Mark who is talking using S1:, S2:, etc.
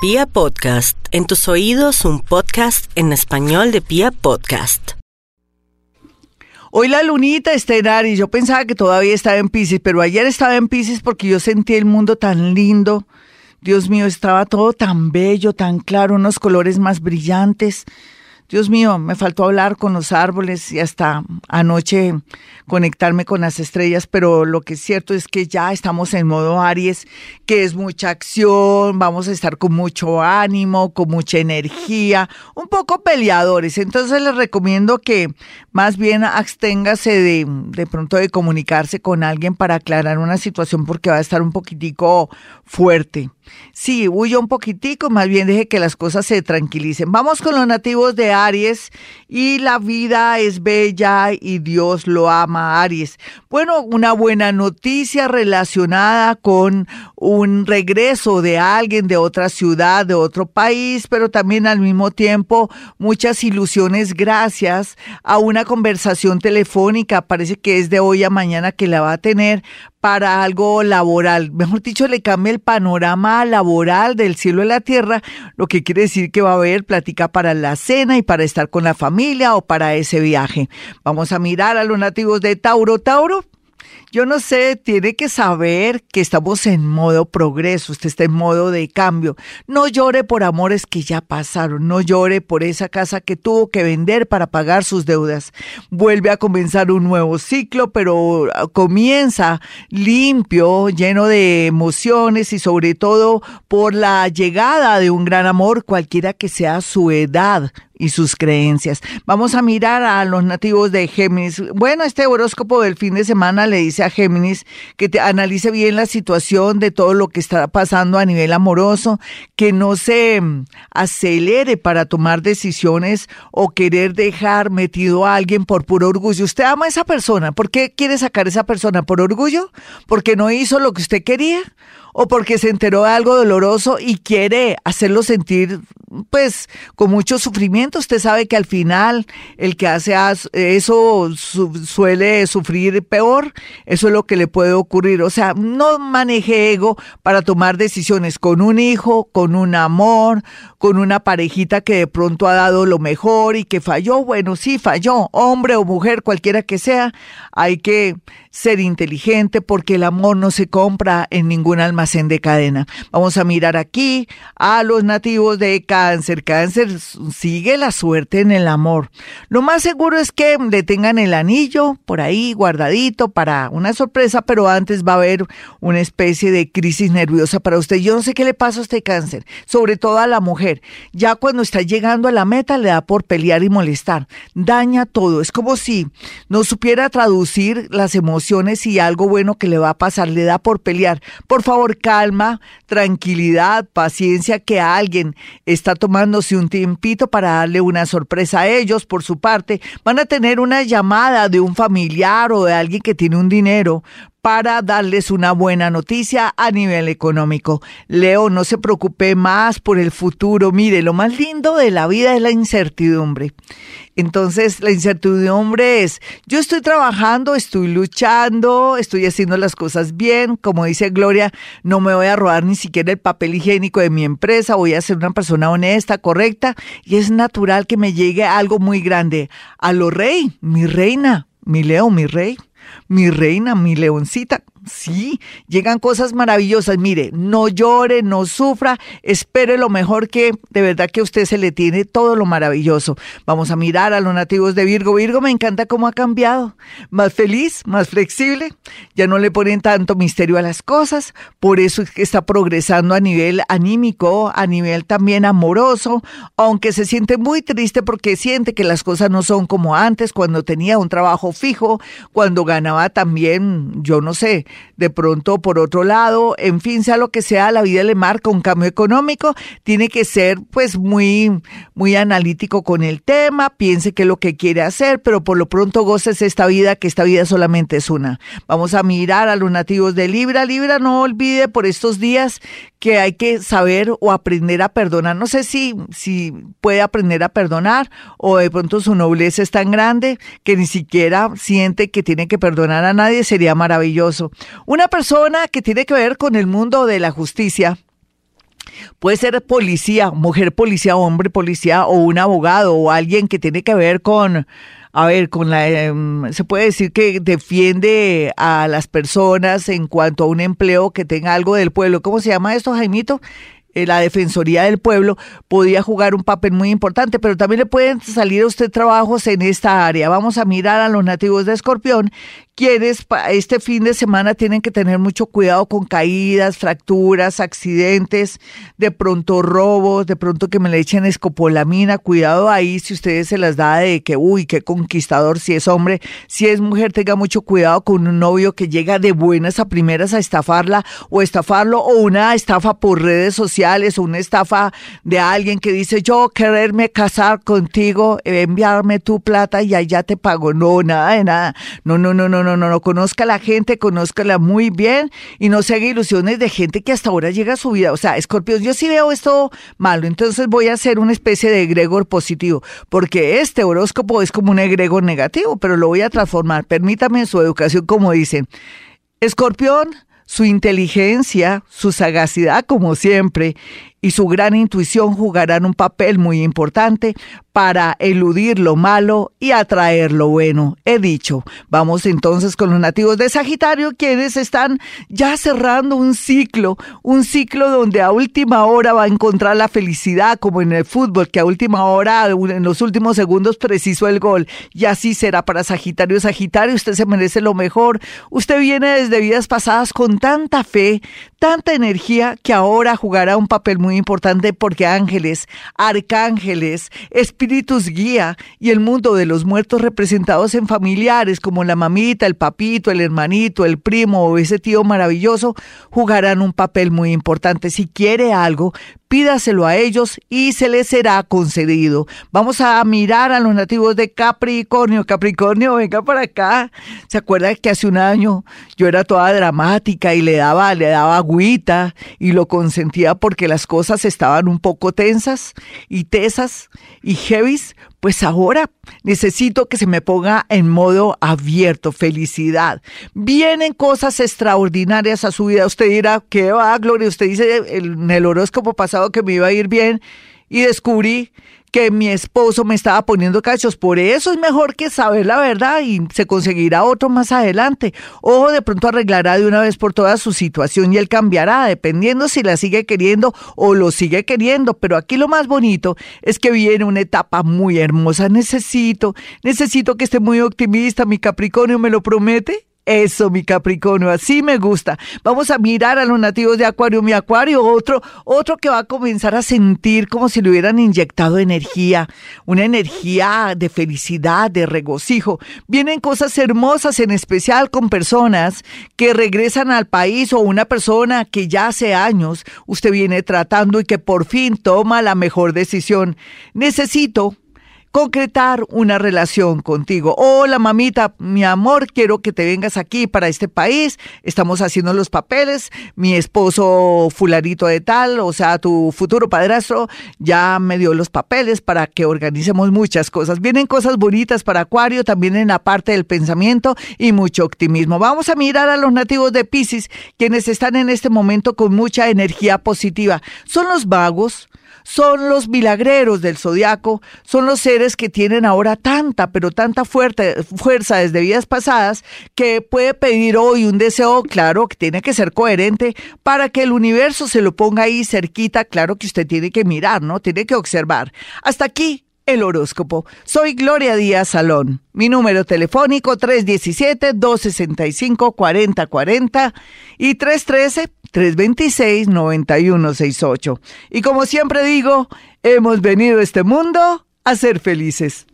S1: Pia Podcast, en tus oídos un podcast en español de Pia Podcast.
S2: Hoy la lunita está en Aries, yo pensaba que todavía estaba en Pisces, pero ayer estaba en Pisces porque yo sentí el mundo tan lindo. Dios mío, estaba todo tan bello, tan claro, unos colores más brillantes. Dios mío, me faltó hablar con los árboles y hasta anoche conectarme con las estrellas, pero lo que es cierto es que ya estamos en modo Aries, que es mucha acción, vamos a estar con mucho ánimo, con mucha energía, un poco peleadores. Entonces les recomiendo que más bien absténgase de, de pronto de comunicarse con alguien para aclarar una situación porque va a estar un poquitico fuerte. Sí, huyo un poquitico, más bien deje que las cosas se tranquilicen. Vamos con los nativos de Aries y la vida es bella y Dios lo ama, Aries. Bueno, una buena noticia relacionada con un regreso de alguien de otra ciudad, de otro país, pero también al mismo tiempo muchas ilusiones gracias a una conversación telefónica, parece que es de hoy a mañana que la va a tener para algo laboral. Mejor dicho, le cambia el panorama laboral del cielo a la tierra, lo que quiere decir que va a haber plática para la cena y para estar con la familia o para ese viaje. Vamos a mirar a los nativos de Tauro. Tauro, yo no sé, tiene que saber que estamos en modo progreso, usted está en modo de cambio. No llore por amores que ya pasaron, no llore por esa casa que tuvo que vender para pagar sus deudas. Vuelve a comenzar un nuevo ciclo, pero ah, comienza limpio, lleno de emociones y sobre todo por la llegada de un gran amor, cualquiera que sea su edad y sus creencias. Vamos a mirar a los nativos de Géminis. Bueno, este horóscopo del fin de semana le dice a Géminis que te analice bien la situación de todo lo que está pasando a nivel amoroso, que no se acelere para tomar decisiones o querer dejar metido a alguien por puro orgullo. Usted ama a esa persona. ¿Por qué quiere sacar a esa persona? ¿Por orgullo? ¿Porque no hizo lo que usted quería? O porque se enteró de algo doloroso y quiere hacerlo sentir pues con mucho sufrimiento. Usted sabe que al final el que hace eso suele sufrir peor. Eso es lo que le puede ocurrir. O sea, no maneje ego para tomar decisiones con un hijo, con un amor, con una parejita que de pronto ha dado lo mejor y que falló. Bueno, sí, falló. Hombre o mujer, cualquiera que sea, hay que ser inteligente porque el amor no se compra en ningún almacén de cadena. Vamos a mirar aquí a los nativos de cáncer. Cáncer sigue la suerte en el amor. Lo más seguro es que le tengan el anillo por ahí guardadito para una sorpresa, pero antes va a haber una especie de crisis nerviosa para usted. Yo no sé qué le pasa a este cáncer, sobre todo a la mujer. Ya cuando está llegando a la meta le da por pelear y molestar. Daña todo. Es como si no supiera traducir las emociones y algo bueno que le va a pasar. Le da por pelear. Por favor, calma, tranquilidad, paciencia, que alguien está tomándose un tiempito para darle una sorpresa a ellos. Por su parte, van a tener una llamada de un familiar o de alguien que tiene un dinero para darles una buena noticia a nivel económico. Leo, no se preocupe más por el futuro. Mire, lo más lindo de la vida es la incertidumbre. Entonces, la incertidumbre es, yo estoy trabajando, estoy luchando, estoy haciendo las cosas bien. Como dice Gloria, no me voy a robar ni siquiera el papel higiénico de mi empresa, voy a ser una persona honesta, correcta, y es natural que me llegue algo muy grande. A lo rey, mi reina, mi Leo, mi rey mi reina, mi leoncita. Sí, llegan cosas maravillosas. Mire, no llore, no sufra, espere lo mejor que de verdad que a usted se le tiene todo lo maravilloso. Vamos a mirar a los nativos de Virgo. Virgo me encanta cómo ha cambiado. Más feliz, más flexible. Ya no le ponen tanto misterio a las cosas. Por eso es que está progresando a nivel anímico, a nivel también amoroso, aunque se siente muy triste porque siente que las cosas no son como antes, cuando tenía un trabajo fijo, cuando ganaba también, yo no sé, de pronto por otro lado, en fin, sea lo que sea, la vida le marca un cambio económico, tiene que ser pues muy, muy analítico con el tema, piense qué es lo que quiere hacer, pero por lo pronto goces esta vida, que esta vida solamente es una. Vamos a mirar a los nativos de Libra. Libra, no olvide por estos días que hay que saber o aprender a perdonar. No sé si, si puede aprender a perdonar o de pronto su nobleza es tan grande que ni siquiera siente que tiene que perdonar a nadie, sería maravilloso. Una persona que tiene que ver con el mundo de la justicia Puede ser policía, mujer policía, hombre policía o un abogado o alguien que tiene que ver con, a ver, con la, em, se puede decir que defiende a las personas en cuanto a un empleo que tenga algo del pueblo. ¿Cómo se llama esto, Jaimito? Eh, la Defensoría del Pueblo podía jugar un papel muy importante, pero también le pueden salir a usted trabajos en esta área. Vamos a mirar a los nativos de Escorpión quienes este fin de semana tienen que tener mucho cuidado con caídas, fracturas, accidentes, de pronto robos, de pronto que me le echen escopolamina, cuidado ahí si ustedes se las da de que, uy, qué conquistador, si es hombre, si es mujer, tenga mucho cuidado con un novio que llega de buenas a primeras a estafarla o estafarlo o una estafa por redes sociales o una estafa de alguien que dice yo quererme casar contigo, enviarme tu plata y allá te pago. No, nada de nada. No, no, no, no no, no, no, conozca a la gente, conózcala muy bien y no se haga ilusiones de gente que hasta ahora llega a su vida. O sea, escorpión, yo sí veo esto malo, entonces voy a hacer una especie de egregor positivo, porque este horóscopo es como un egregor negativo, pero lo voy a transformar. Permítame su educación, como dicen. Escorpión, su inteligencia, su sagacidad, como siempre, y su gran intuición jugarán un papel muy importante para eludir lo malo y atraer lo bueno. He dicho, vamos entonces con los nativos de Sagitario, quienes están ya cerrando un ciclo, un ciclo donde a última hora va a encontrar la felicidad, como en el fútbol, que a última hora, en los últimos segundos, precisó el gol. Y así será para Sagitario. Sagitario, usted se merece lo mejor. Usted viene desde vidas pasadas con tanta fe, tanta energía, que ahora jugará un papel muy importante porque ángeles, arcángeles, espíritus, guía y el mundo de los muertos representados en familiares como la mamita, el papito, el hermanito, el primo o ese tío maravilloso jugarán un papel muy importante. Si quiere algo, pídaselo a ellos y se les será concedido. Vamos a mirar a los nativos de Capricornio. Capricornio, venga para acá. ¿Se acuerda que hace un año yo era toda dramática y le daba, le daba agüita y lo consentía porque las cosas estaban un poco tensas y tesas y heavies? Pues ahora necesito que se me ponga en modo abierto, felicidad. Vienen cosas extraordinarias a su vida. Usted dirá, ¿qué va, Gloria? Usted dice en el horóscopo pasado que me iba a ir bien y descubrí que mi esposo me estaba poniendo cachos. Por eso es mejor que saber la verdad y se conseguirá otro más adelante. O de pronto arreglará de una vez por todas su situación y él cambiará, dependiendo si la sigue queriendo o lo sigue queriendo. Pero aquí lo más bonito es que viene una etapa muy hermosa. Necesito, necesito que esté muy optimista. Mi Capricornio me lo promete. Eso, mi Capricornio, así me gusta. Vamos a mirar a los nativos de Acuario. Mi Acuario, otro, otro que va a comenzar a sentir como si le hubieran inyectado energía, una energía de felicidad, de regocijo. Vienen cosas hermosas, en especial con personas que regresan al país o una persona que ya hace años usted viene tratando y que por fin toma la mejor decisión. Necesito concretar una relación contigo. Hola mamita, mi amor, quiero que te vengas aquí para este país. Estamos haciendo los papeles. Mi esposo fularito de tal, o sea, tu futuro padrastro, ya me dio los papeles para que organicemos muchas cosas. Vienen cosas bonitas para Acuario, también en la parte del pensamiento y mucho optimismo. Vamos a mirar a los nativos de Pisces, quienes están en este momento con mucha energía positiva. Son los vagos, son los milagreros del zodiaco, son los seres que tienen ahora tanta, pero tanta fuerza desde vidas pasadas que puede pedir hoy un deseo, claro, que tiene que ser coherente para que el universo se lo ponga ahí cerquita, claro que usted tiene que mirar, ¿no? Tiene que observar. Hasta aquí el horóscopo. Soy Gloria Díaz Salón. Mi número telefónico 317-265-4040 y 313-326-9168. Y como siempre digo, hemos venido a este mundo a ser felices.